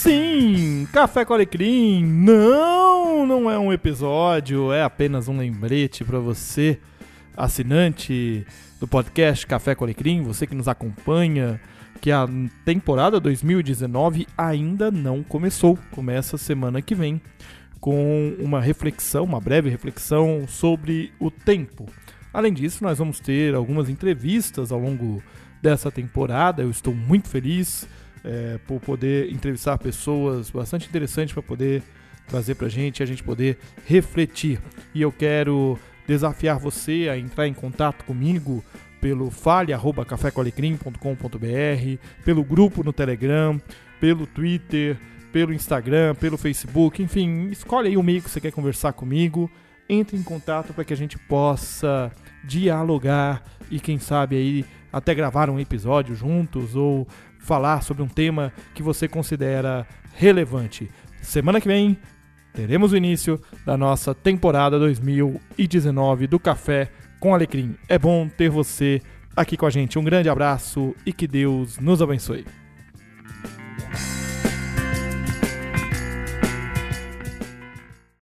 Sim, Café com Alecrim não, não é um episódio, é apenas um lembrete para você, assinante do podcast Café com Alecrim, você que nos acompanha, que a temporada 2019 ainda não começou, começa semana que vem com uma reflexão, uma breve reflexão sobre o tempo. Além disso, nós vamos ter algumas entrevistas ao longo dessa temporada. Eu estou muito feliz é, por poder entrevistar pessoas bastante interessantes para poder trazer para a gente, a gente poder refletir. E eu quero desafiar você a entrar em contato comigo pelo fale@cafécoalecrim.com.br, pelo grupo no Telegram, pelo Twitter, pelo Instagram, pelo Facebook, enfim, escolhe aí o meio que você quer conversar comigo, entre em contato para que a gente possa dialogar e quem sabe aí até gravar um episódio juntos ou falar sobre um tema que você considera relevante. Semana que vem teremos o início da nossa temporada 2019 do Café com Alecrim. É bom ter você aqui com a gente. Um grande abraço e que Deus nos abençoe.